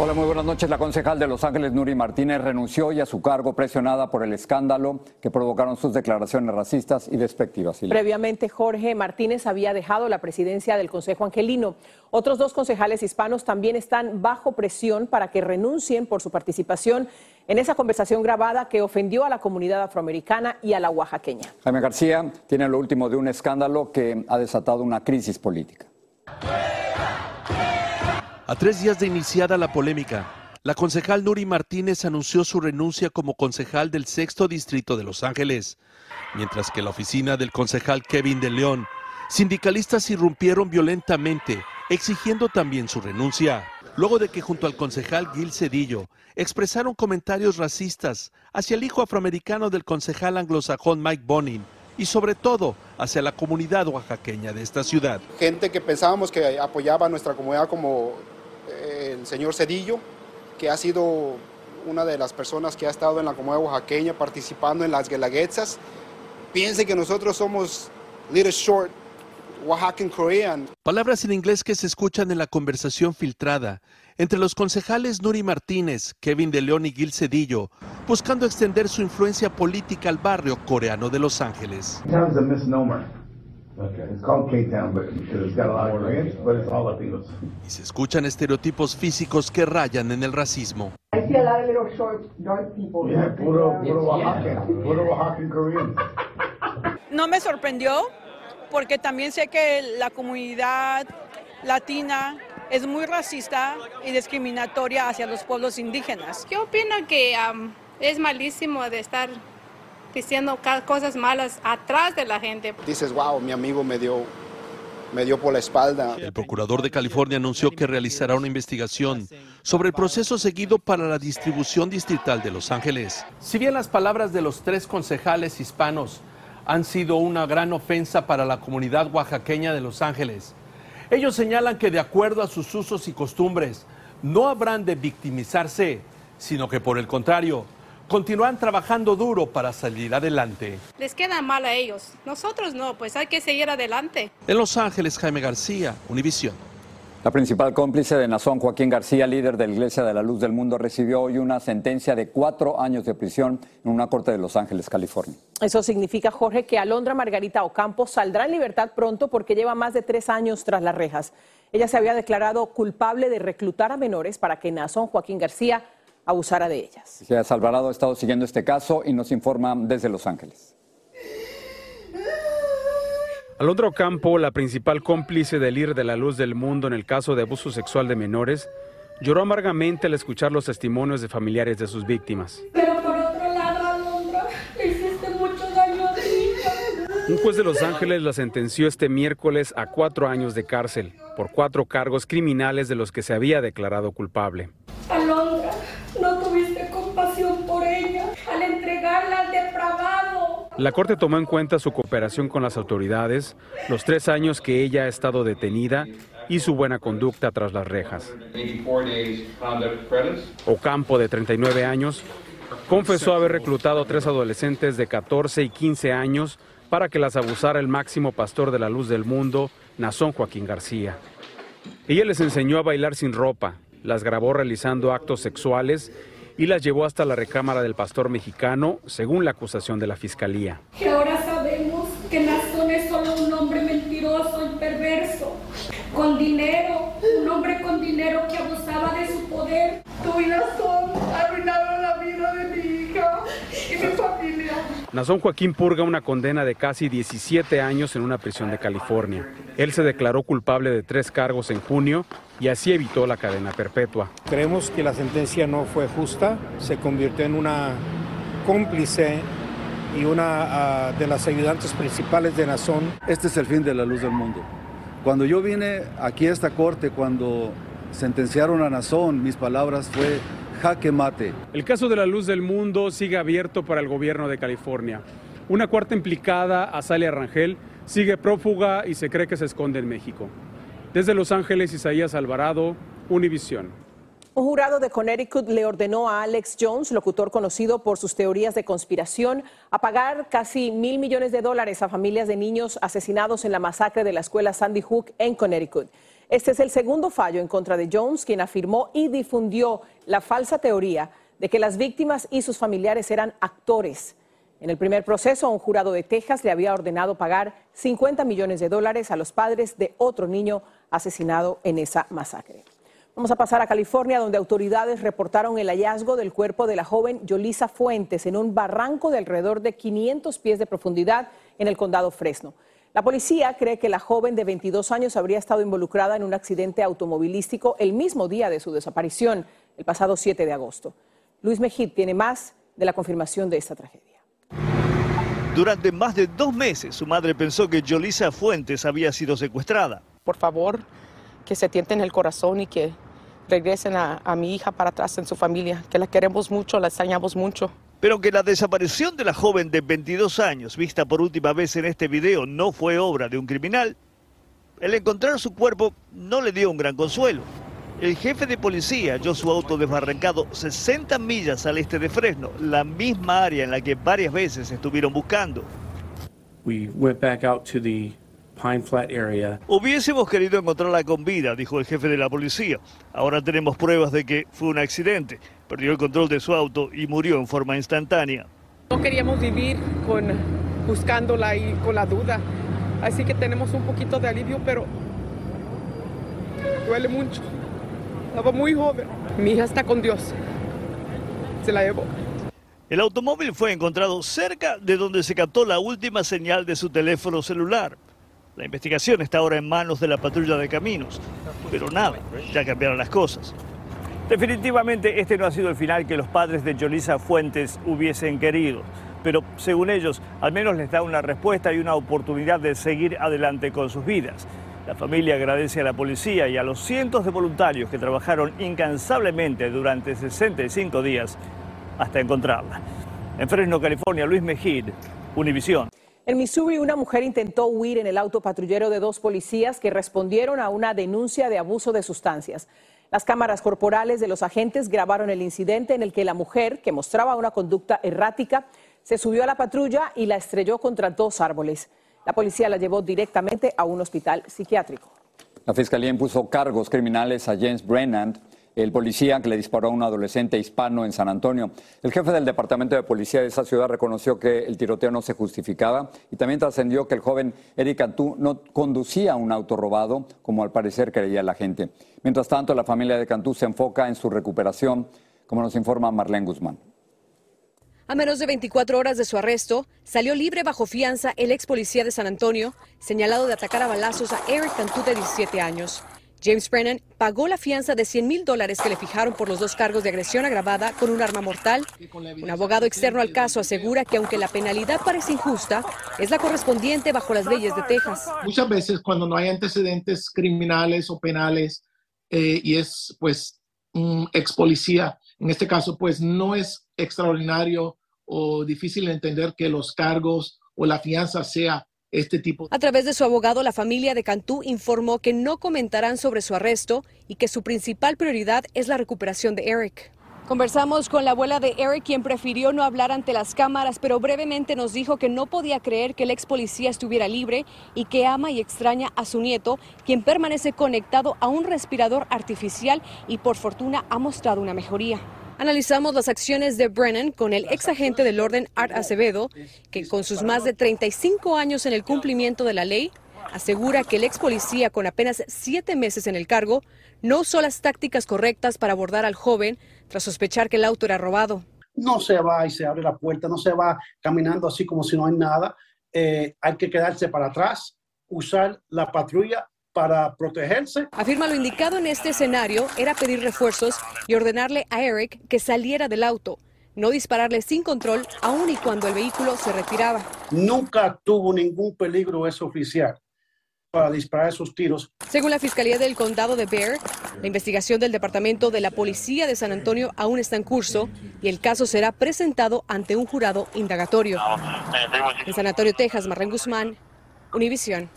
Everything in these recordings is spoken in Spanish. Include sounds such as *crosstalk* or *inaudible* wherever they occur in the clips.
Hola, muy buenas noches. La concejal de Los Ángeles, Nuri Martínez, renunció y a su cargo presionada por el escándalo que provocaron sus declaraciones racistas y despectivas. Previamente, Jorge Martínez había dejado la presidencia del Consejo Angelino. Otros dos concejales hispanos también están bajo presión para que renuncien por su participación en esa conversación grabada que ofendió a la comunidad afroamericana y a la oaxaqueña. Jaime García tiene lo último de un escándalo que ha desatado una crisis política. A tres días de iniciada la polémica, la concejal Nuri Martínez anunció su renuncia como concejal del sexto distrito de Los Ángeles, mientras que la oficina del concejal Kevin de León, sindicalistas irrumpieron violentamente, exigiendo también su renuncia, luego de que junto al concejal Gil Cedillo expresaron comentarios racistas hacia el hijo afroamericano del concejal anglosajón Mike Bonin y sobre todo hacia la comunidad oaxaqueña de esta ciudad. Gente que pensábamos que apoyaba a nuestra comunidad como el señor Cedillo, que ha sido una de las personas que ha estado en la comunidad oaxaqueña participando en las guelaguetzas, piense que nosotros somos Little Short Oaxacan Korean. Palabras en inglés que se escuchan en la conversación filtrada entre los concejales Nuri Martínez, Kevin de León y Gil Cedillo, buscando extender su influencia política al barrio coreano de Los Ángeles. Y se escuchan estereotipos físicos que rayan en el racismo. No me sorprendió porque también sé que la comunidad latina es muy racista y discriminatoria hacia los pueblos indígenas. Yo opino que es malísimo de estar diciendo cosas malas atrás de la gente. Dices, wow, mi amigo me dio, me dio por la espalda. El procurador de California anunció que realizará una investigación sobre el proceso seguido para la distribución distrital de Los Ángeles. Si bien las palabras de los tres concejales hispanos han sido una gran ofensa para la comunidad oaxaqueña de Los Ángeles, ellos señalan que de acuerdo a sus usos y costumbres, no habrán de victimizarse, sino que por el contrario, continúan trabajando duro para salir adelante. Les queda mal a ellos, nosotros no, pues hay que seguir adelante. En Los Ángeles, Jaime García, Univisión. La principal cómplice de Nazón, Joaquín García, líder de la Iglesia de la Luz del Mundo, recibió hoy una sentencia de cuatro años de prisión en una corte de Los Ángeles, California. Eso significa, Jorge, que Alondra Margarita Ocampo saldrá en libertad pronto porque lleva más de tres años tras las rejas. Ella se había declarado culpable de reclutar a menores para que Nazón Joaquín García abusara de ellas. Ciudad Alvarado ha estado siguiendo este caso y nos informa desde Los Ángeles. Alondra Ocampo, la principal cómplice del IR de la luz del mundo en el caso de abuso sexual de menores, lloró amargamente al escuchar los testimonios de familiares de sus víctimas. Pero Un juez de Los Ángeles la sentenció este miércoles a cuatro años de cárcel por cuatro cargos criminales de los que se había declarado culpable. Alondra, no tuviste compasión por ella al entregarla al depravado. La Corte tomó en cuenta su cooperación con las autoridades, los tres años que ella ha estado detenida y su buena conducta tras las rejas. Ocampo, de 39 años, confesó haber reclutado a tres adolescentes de 14 y 15 años para que las abusara el máximo pastor de la luz del mundo, Nazón Joaquín García. Ella les enseñó a bailar sin ropa, las grabó realizando actos sexuales y las llevó hasta la recámara del pastor mexicano, según la acusación de la fiscalía. Que ahora sabemos que Nazón es solo un hombre mentiroso y perverso, con dinero, un hombre con dinero que abusaba de su poder. Tú y Nazón arruinaron la vida de mi Nazón Joaquín purga una condena de casi 17 años en una prisión de California. Él se declaró culpable de tres cargos en junio y así evitó la cadena perpetua. Creemos que la sentencia no fue justa, se convirtió en una cómplice y una uh, de las ayudantes principales de Nazón. Este es el fin de la luz del mundo. Cuando yo vine aquí a esta corte, cuando sentenciaron a Nazón, mis palabras fue jaque mate. El caso de la luz del mundo sigue abierto para el gobierno de California. Una cuarta implicada, Azalia Rangel, sigue prófuga y se cree que se esconde en México. Desde Los Ángeles, Isaías Alvarado, Univisión. Un jurado de Connecticut le ordenó a Alex Jones, locutor conocido por sus teorías de conspiración, a pagar casi mil millones de dólares a familias de niños asesinados en la masacre de la escuela Sandy Hook en Connecticut. Este es el segundo fallo en contra de Jones, quien afirmó y difundió la falsa teoría de que las víctimas y sus familiares eran actores. En el primer proceso, un jurado de Texas le había ordenado pagar 50 millones de dólares a los padres de otro niño asesinado en esa masacre. Vamos a pasar a California, donde autoridades reportaron el hallazgo del cuerpo de la joven Yolisa Fuentes en un barranco de alrededor de 500 pies de profundidad en el condado Fresno. La policía cree que la joven de 22 años habría estado involucrada en un accidente automovilístico el mismo día de su desaparición, el pasado 7 de agosto. Luis Mejid tiene más de la confirmación de esta tragedia. Durante más de dos meses, su madre pensó que Yolisa Fuentes había sido secuestrada. Por favor, que se tienten el corazón y que regresen a, a, mi hija para atrás en su familia, que la queremos mucho, la extrañamos mucho. Pero que la desaparición de la joven de 22 años, vista por última vez en este video, no fue obra de un criminal, el encontrar su cuerpo no le dio un gran consuelo. El jefe de policía halló su auto desbarrancado 60 millas al este de Fresno, la misma área en la que varias veces estuvieron buscando. Pine Flat area. Hubiésemos querido encontrarla con vida, dijo el jefe de la policía. Ahora tenemos pruebas de que fue un accidente. Perdió el control de su auto y murió en forma instantánea. No queríamos vivir con buscándola y con la duda. Así que tenemos un poquito de alivio, pero duele mucho. Estaba muy joven. Mi hija está con Dios. Se la llevó. El automóvil fue encontrado cerca de donde se captó la última señal de su teléfono celular. La investigación está ahora en manos de la patrulla de caminos, pero nada, ya cambiaron las cosas. Definitivamente este no ha sido el final que los padres de Yolisa Fuentes hubiesen querido, pero según ellos al menos les da una respuesta y una oportunidad de seguir adelante con sus vidas. La familia agradece a la policía y a los cientos de voluntarios que trabajaron incansablemente durante 65 días hasta encontrarla. En Fresno, California, Luis Mejid, Univisión. En Missouri, una mujer intentó huir en el auto patrullero de dos policías que respondieron a una denuncia de abuso de sustancias. Las cámaras corporales de los agentes grabaron el incidente en el que la mujer, que mostraba una conducta errática, se subió a la patrulla y la estrelló contra dos árboles. La policía la llevó directamente a un hospital psiquiátrico. La fiscalía impuso cargos criminales a James Brennan, el policía que le disparó a un adolescente hispano en San Antonio. El jefe del departamento de policía de esa ciudad reconoció que el tiroteo no se justificaba y también trascendió que el joven Eric Cantú no conducía un auto robado, como al parecer creía la gente. Mientras tanto, la familia de Cantú se enfoca en su recuperación, como nos informa Marlene Guzmán. A menos de 24 horas de su arresto, salió libre bajo fianza el ex policía de San Antonio, señalado de atacar a balazos a Eric Cantú de 17 años. James Brennan pagó la fianza de 100 mil dólares que le fijaron por los dos cargos de agresión agravada con un arma mortal. Un abogado externo al caso asegura que aunque la penalidad parece injusta, es la correspondiente bajo las leyes de Texas. Muchas veces cuando no hay antecedentes criminales o penales eh, y es pues un ex policía, en este caso pues no es extraordinario o difícil de entender que los cargos o la fianza sea este tipo. A través de su abogado, la familia de Cantú informó que no comentarán sobre su arresto y que su principal prioridad es la recuperación de Eric. Conversamos con la abuela de Eric, quien prefirió no hablar ante las cámaras, pero brevemente nos dijo que no podía creer que el ex policía estuviera libre y que ama y extraña a su nieto, quien permanece conectado a un respirador artificial y por fortuna ha mostrado una mejoría. Analizamos las acciones de Brennan con el ex agente del orden Art Acevedo, que con sus más de 35 años en el cumplimiento de la ley, asegura que el ex policía con apenas siete meses en el cargo no usó las tácticas correctas para abordar al joven tras sospechar que el auto era robado. No se va y se abre la puerta, no se va caminando así como si no hay nada. Eh, hay que quedarse para atrás, usar la patrulla para protegerse. Afirma lo indicado en este escenario era pedir refuerzos y ordenarle a Eric que saliera del auto, no dispararle sin control aun y cuando el vehículo se retiraba. Nunca tuvo ningún peligro ese oficial para disparar esos tiros. Según la Fiscalía del Condado de Bear, la investigación del Departamento de la Policía de San Antonio aún está en curso y el caso será presentado ante un jurado indagatorio. En San Antonio, Texas, Marlene Guzmán, Univisión.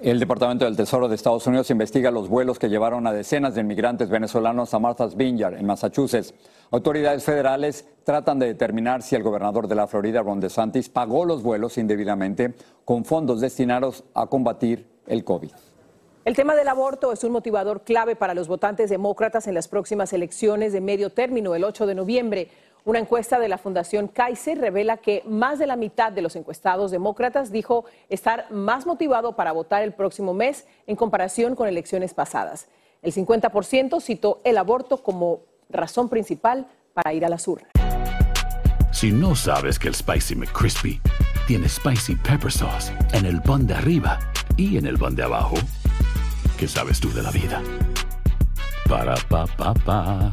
El Departamento del Tesoro de Estados Unidos investiga los vuelos que llevaron a decenas de inmigrantes venezolanos a Martha's Vineyard, en Massachusetts. Autoridades federales tratan de determinar si el gobernador de la Florida, Ron DeSantis, pagó los vuelos indebidamente con fondos destinados a combatir el COVID. El tema del aborto es un motivador clave para los votantes demócratas en las próximas elecciones de medio término, el 8 de noviembre. Una encuesta de la Fundación Kaiser revela que más de la mitad de los encuestados demócratas dijo estar más motivado para votar el próximo mes en comparación con elecciones pasadas. El 50% citó el aborto como razón principal para ir a las urnas. Si no sabes que el Spicy McCrispy tiene Spicy Pepper Sauce en el pan de arriba y en el pan de abajo, ¿qué sabes tú de la vida? Para, pa, pa, pa.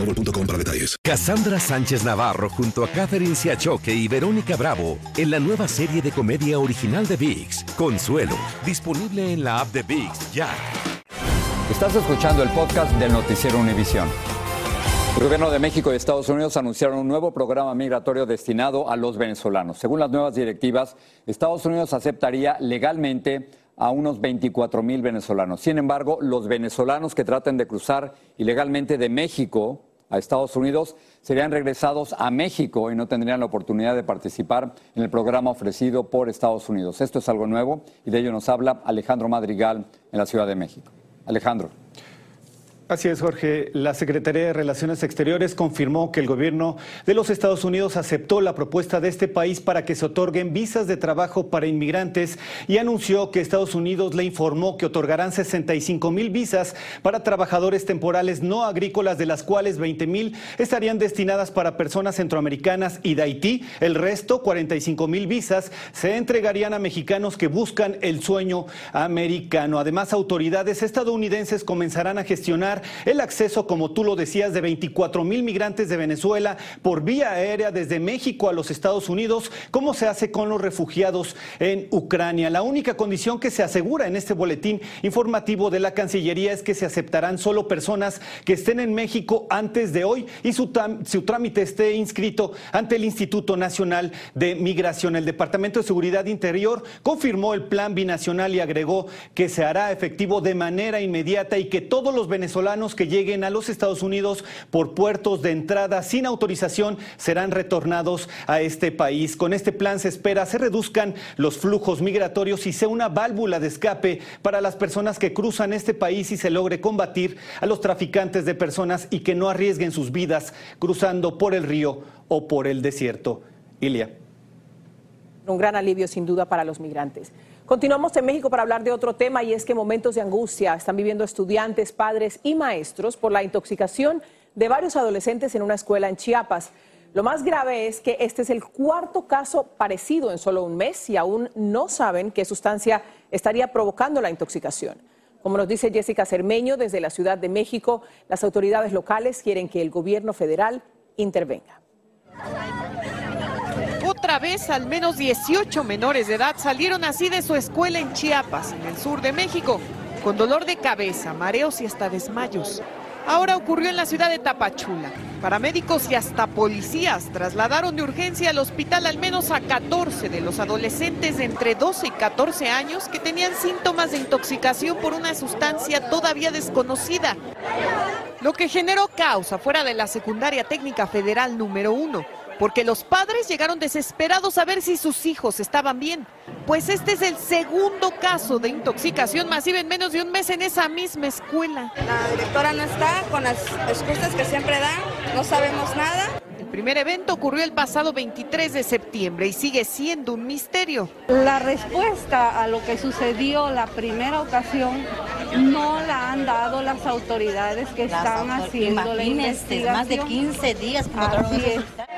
boostmobile.com para detalles. Cassandra Sánchez Navarro junto a Catherine Siachoque y Verónica Bravo en la nueva serie de comedia original de VIX, Consuelo, disponible en la app de VIX ya. Estás escuchando el podcast del Noticiero Univisión. El gobierno de México y Estados Unidos anunciaron un nuevo programa migratorio destinado a los venezolanos. Según las nuevas directivas, Estados Unidos aceptaría legalmente a unos 24 mil venezolanos. Sin embargo, los venezolanos que traten de cruzar ilegalmente de México a Estados Unidos serían regresados a México y no tendrían la oportunidad de participar en el programa ofrecido por Estados Unidos. Esto es algo nuevo y de ello nos habla Alejandro Madrigal en la Ciudad de México. Alejandro. Así es, Jorge. La Secretaría de Relaciones Exteriores confirmó que el gobierno de los Estados Unidos aceptó la propuesta de este país para que se otorguen visas de trabajo para inmigrantes y anunció que Estados Unidos le informó que otorgarán 65 mil visas para trabajadores temporales no agrícolas, de las cuales 20 mil estarían destinadas para personas centroamericanas y de Haití. El resto, 45 mil visas, se entregarían a mexicanos que buscan el sueño americano. Además, autoridades estadounidenses comenzarán a gestionar el acceso, como tú lo decías, de 24 mil migrantes de Venezuela por vía aérea desde México a los Estados Unidos, como se hace con los refugiados en Ucrania. La única condición que se asegura en este boletín informativo de la Cancillería es que se aceptarán solo personas que estén en México antes de hoy y su, su trámite esté inscrito ante el Instituto Nacional de Migración. El Departamento de Seguridad Interior confirmó el plan binacional y agregó que se hará efectivo de manera inmediata y que todos los venezolanos que lleguen a los Estados Unidos por puertos de entrada sin autorización serán retornados a este país. Con este plan se espera se reduzcan los flujos migratorios y sea una válvula de escape para las personas que cruzan este país y se logre combatir a los traficantes de personas y que no arriesguen sus vidas cruzando por el río o por el desierto. Ilia. Un gran alivio sin duda para los migrantes. Continuamos en México para hablar de otro tema y es que momentos de angustia están viviendo estudiantes, padres y maestros por la intoxicación de varios adolescentes en una escuela en Chiapas. Lo más grave es que este es el cuarto caso parecido en solo un mes y aún no saben qué sustancia estaría provocando la intoxicación. Como nos dice Jessica Cermeño desde la Ciudad de México, las autoridades locales quieren que el gobierno federal intervenga. Otra vez, al menos 18 menores de edad salieron así de su escuela en Chiapas, en el sur de México, con dolor de cabeza, mareos y hasta desmayos. Ahora ocurrió en la ciudad de Tapachula. Paramédicos y hasta policías trasladaron de urgencia al hospital al menos a 14 de los adolescentes de entre 12 y 14 años que tenían síntomas de intoxicación por una sustancia todavía desconocida, lo que generó caos afuera de la secundaria técnica federal número 1 porque los padres llegaron desesperados a ver si sus hijos estaban bien, pues este es el segundo caso de intoxicación masiva en menos de un mes en esa misma escuela. La directora no está con las excusas que siempre da, no sabemos nada. El primer evento ocurrió el pasado 23 de septiembre y sigue siendo un misterio. La respuesta a lo que sucedió la primera ocasión no la han dado las autoridades que están haciendo la investigación. Más de 15 días. Así es.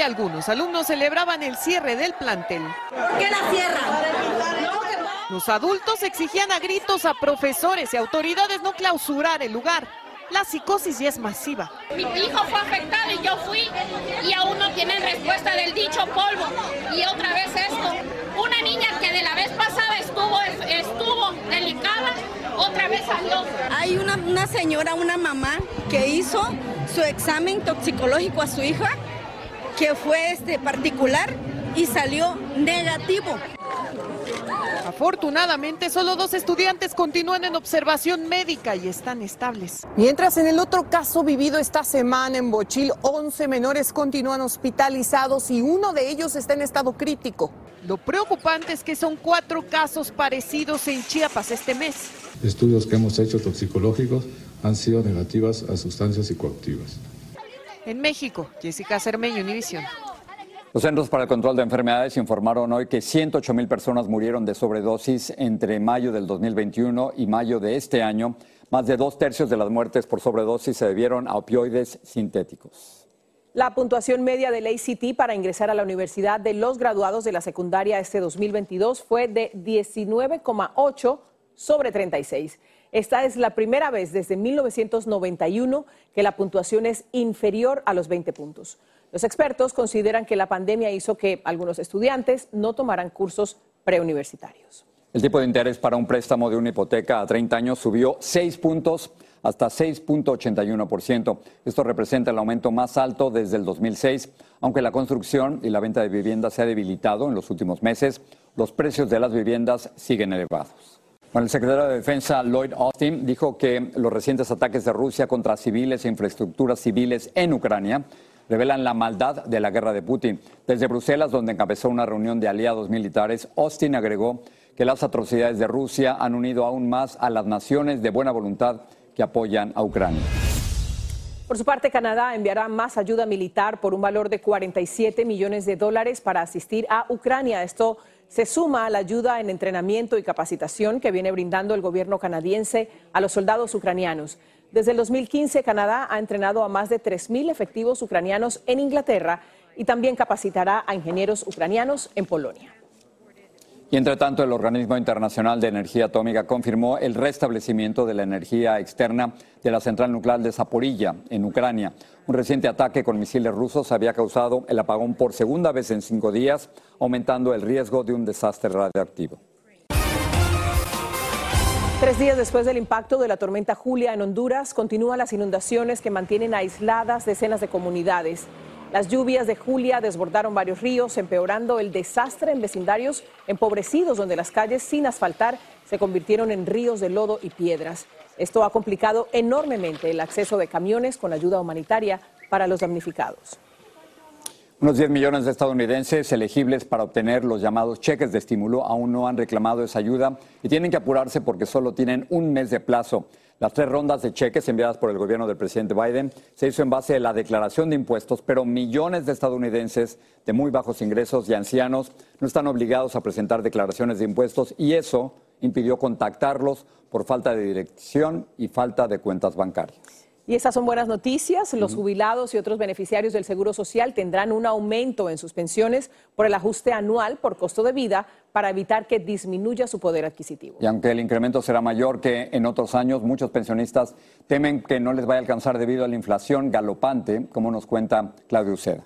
Aunque algunos alumnos celebraban el cierre del plantel, ¿Qué la cierran? los adultos exigían a gritos a profesores y autoridades no clausurar el lugar. La psicosis ya es masiva. Mi hijo fue afectado y yo fui y aún no tienen respuesta del dicho polvo. Y otra vez esto. Una niña que de la vez pasada estuvo, estuvo delicada, otra vez salió. Hay una, una señora, una mamá, que hizo su examen toxicológico a su hija, que fue este particular y salió negativo. Afortunadamente, solo dos estudiantes continúan en observación médica y están estables. Mientras en el otro caso vivido esta semana en Bochil, 11 menores continúan hospitalizados y uno de ellos está en estado crítico. Lo preocupante es que son cuatro casos parecidos en Chiapas este mes. Estudios que hemos hecho toxicológicos han sido negativas a sustancias psicoactivas. En México, Jessica Cermeño, Univisión. Los Centros para el Control de Enfermedades informaron hoy que 108 mil personas murieron de sobredosis entre mayo del 2021 y mayo de este año. Más de dos tercios de las muertes por sobredosis se debieron a opioides sintéticos. La puntuación media del ACT para ingresar a la universidad de los graduados de la secundaria este 2022 fue de 19,8 sobre 36. Esta es la primera vez desde 1991 que la puntuación es inferior a los 20 puntos. Los expertos consideran que la pandemia hizo que algunos estudiantes no tomaran cursos preuniversitarios. El tipo de interés para un préstamo de una hipoteca a 30 años subió 6 puntos hasta 6.81%. Esto representa el aumento más alto desde el 2006. Aunque la construcción y la venta de viviendas se ha debilitado en los últimos meses, los precios de las viviendas siguen elevados. Bueno, el secretario de Defensa Lloyd Austin dijo que los recientes ataques de Rusia contra civiles e infraestructuras civiles en Ucrania revelan la maldad de la guerra de Putin. Desde Bruselas, donde encabezó una reunión de aliados militares, Austin agregó que las atrocidades de Rusia han unido aún más a las naciones de buena voluntad que apoyan a Ucrania. Por su parte, Canadá enviará más ayuda militar por un valor de 47 millones de dólares para asistir a Ucrania. Esto se suma a la ayuda en entrenamiento y capacitación que viene brindando el gobierno canadiense a los soldados ucranianos. Desde el 2015, Canadá ha entrenado a más de 3.000 efectivos ucranianos en Inglaterra y también capacitará a ingenieros ucranianos en Polonia. Y entre tanto, el Organismo Internacional de Energía Atómica confirmó el restablecimiento de la energía externa de la central nuclear de Zaporilla, en Ucrania. Un reciente ataque con misiles rusos había causado el apagón por segunda vez en cinco días, aumentando el riesgo de un desastre radioactivo. Tres días después del impacto de la tormenta Julia en Honduras, continúan las inundaciones que mantienen aisladas decenas de comunidades. Las lluvias de Julia desbordaron varios ríos, empeorando el desastre en vecindarios empobrecidos donde las calles sin asfaltar se convirtieron en ríos de lodo y piedras. Esto ha complicado enormemente el acceso de camiones con ayuda humanitaria para los damnificados. Unos 10 millones de estadounidenses elegibles para obtener los llamados cheques de estímulo aún no han reclamado esa ayuda y tienen que apurarse porque solo tienen un mes de plazo. Las tres rondas de cheques enviadas por el gobierno del presidente Biden se hizo en base a la declaración de impuestos, pero millones de estadounidenses de muy bajos ingresos y ancianos no están obligados a presentar declaraciones de impuestos y eso impidió contactarlos por falta de dirección y falta de cuentas bancarias. Y estas son buenas noticias. Los jubilados y otros beneficiarios del Seguro Social tendrán un aumento en sus pensiones por el ajuste anual por costo de vida para evitar que disminuya su poder adquisitivo. Y aunque el incremento será mayor que en otros años, muchos pensionistas temen que no les vaya a alcanzar debido a la inflación galopante, como nos cuenta Claudio Uceda.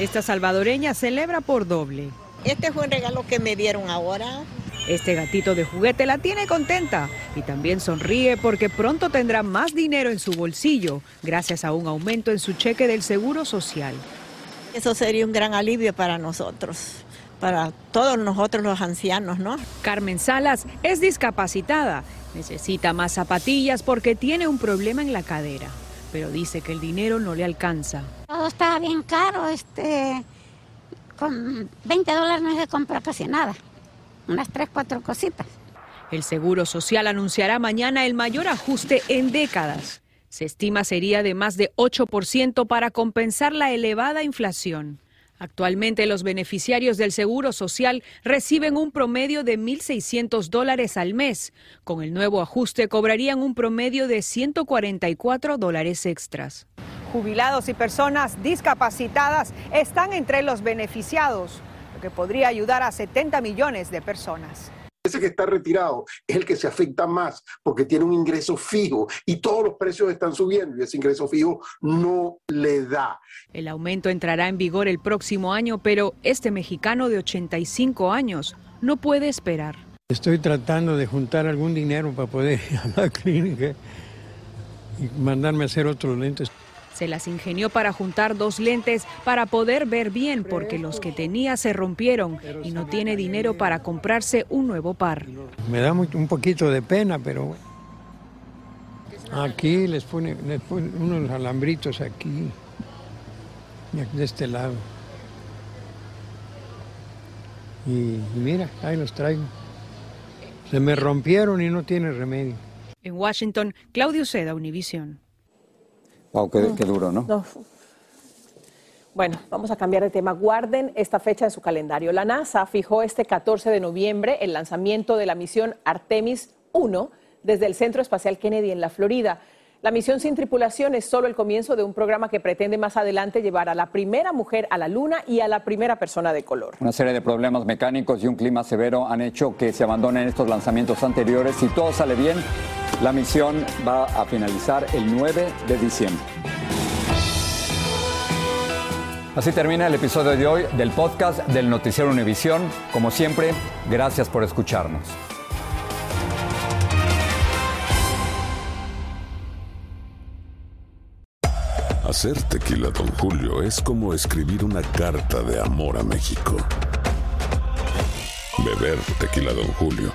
Esta salvadoreña celebra por doble. Este fue un regalo que me dieron ahora Este gatito de juguete la tiene contenta y también sonríe porque pronto tendrá más dinero en su bolsillo gracias a un aumento en su cheque del Seguro Social. Eso sería un gran alivio para nosotros, para todos nosotros los ancianos, ¿no? Carmen Salas es discapacitada. Necesita más zapatillas porque tiene un problema en la cadera, pero dice que el dinero no le alcanza. Todo está bien caro, este, con 20 dólares no se compra casi nada, unas 3, 4 cositas. El Seguro Social anunciará mañana el mayor ajuste en décadas. Se estima sería de más de 8% para compensar la elevada inflación. Actualmente los beneficiarios del Seguro Social reciben un promedio de 1.600 dólares al mes. Con el nuevo ajuste cobrarían un promedio de 144 dólares extras. Jubilados y personas discapacitadas están entre los beneficiados, lo que podría ayudar a 70 millones de personas. Ese que está retirado es el que se afecta más porque tiene un ingreso fijo y todos los precios están subiendo y ese ingreso fijo no le da. El aumento entrará en vigor el próximo año, pero este mexicano de 85 años no puede esperar. Estoy tratando de juntar algún dinero para poder *laughs* ir a la clínica y mandarme a hacer otros lentes. Se las ingenió para juntar dos lentes para poder ver bien porque los que tenía se rompieron y no tiene dinero para comprarse un nuevo par. Me da muy- un poquito de pena, pero bueno. aquí les pone, les pone unos alambritos aquí de este lado. Y, y mira, ahí los traigo. Se me rompieron y no tiene remedio. En Washington, Claudio Seda, Univisión. Wow, qué, qué duro, ¿no? No. Bueno, vamos a cambiar de tema. Guarden esta fecha en su calendario. La NASA fijó este 14 de noviembre el lanzamiento de la misión Artemis 1 desde el Centro Espacial Kennedy en la Florida. La misión sin tripulación es solo el comienzo de un programa que pretende más adelante llevar a la primera mujer a la Luna y a la primera persona de color. Una serie de problemas mecánicos y un clima severo han hecho que se abandonen estos lanzamientos anteriores. Si todo sale bien, la misión va a finalizar el 9 de diciembre. Así termina el episodio de hoy del podcast del Noticiero Univisión. Como siempre, gracias por escucharnos. Hacer tequila, Don Julio, es como escribir una carta de amor a México. Beber tequila, Don Julio,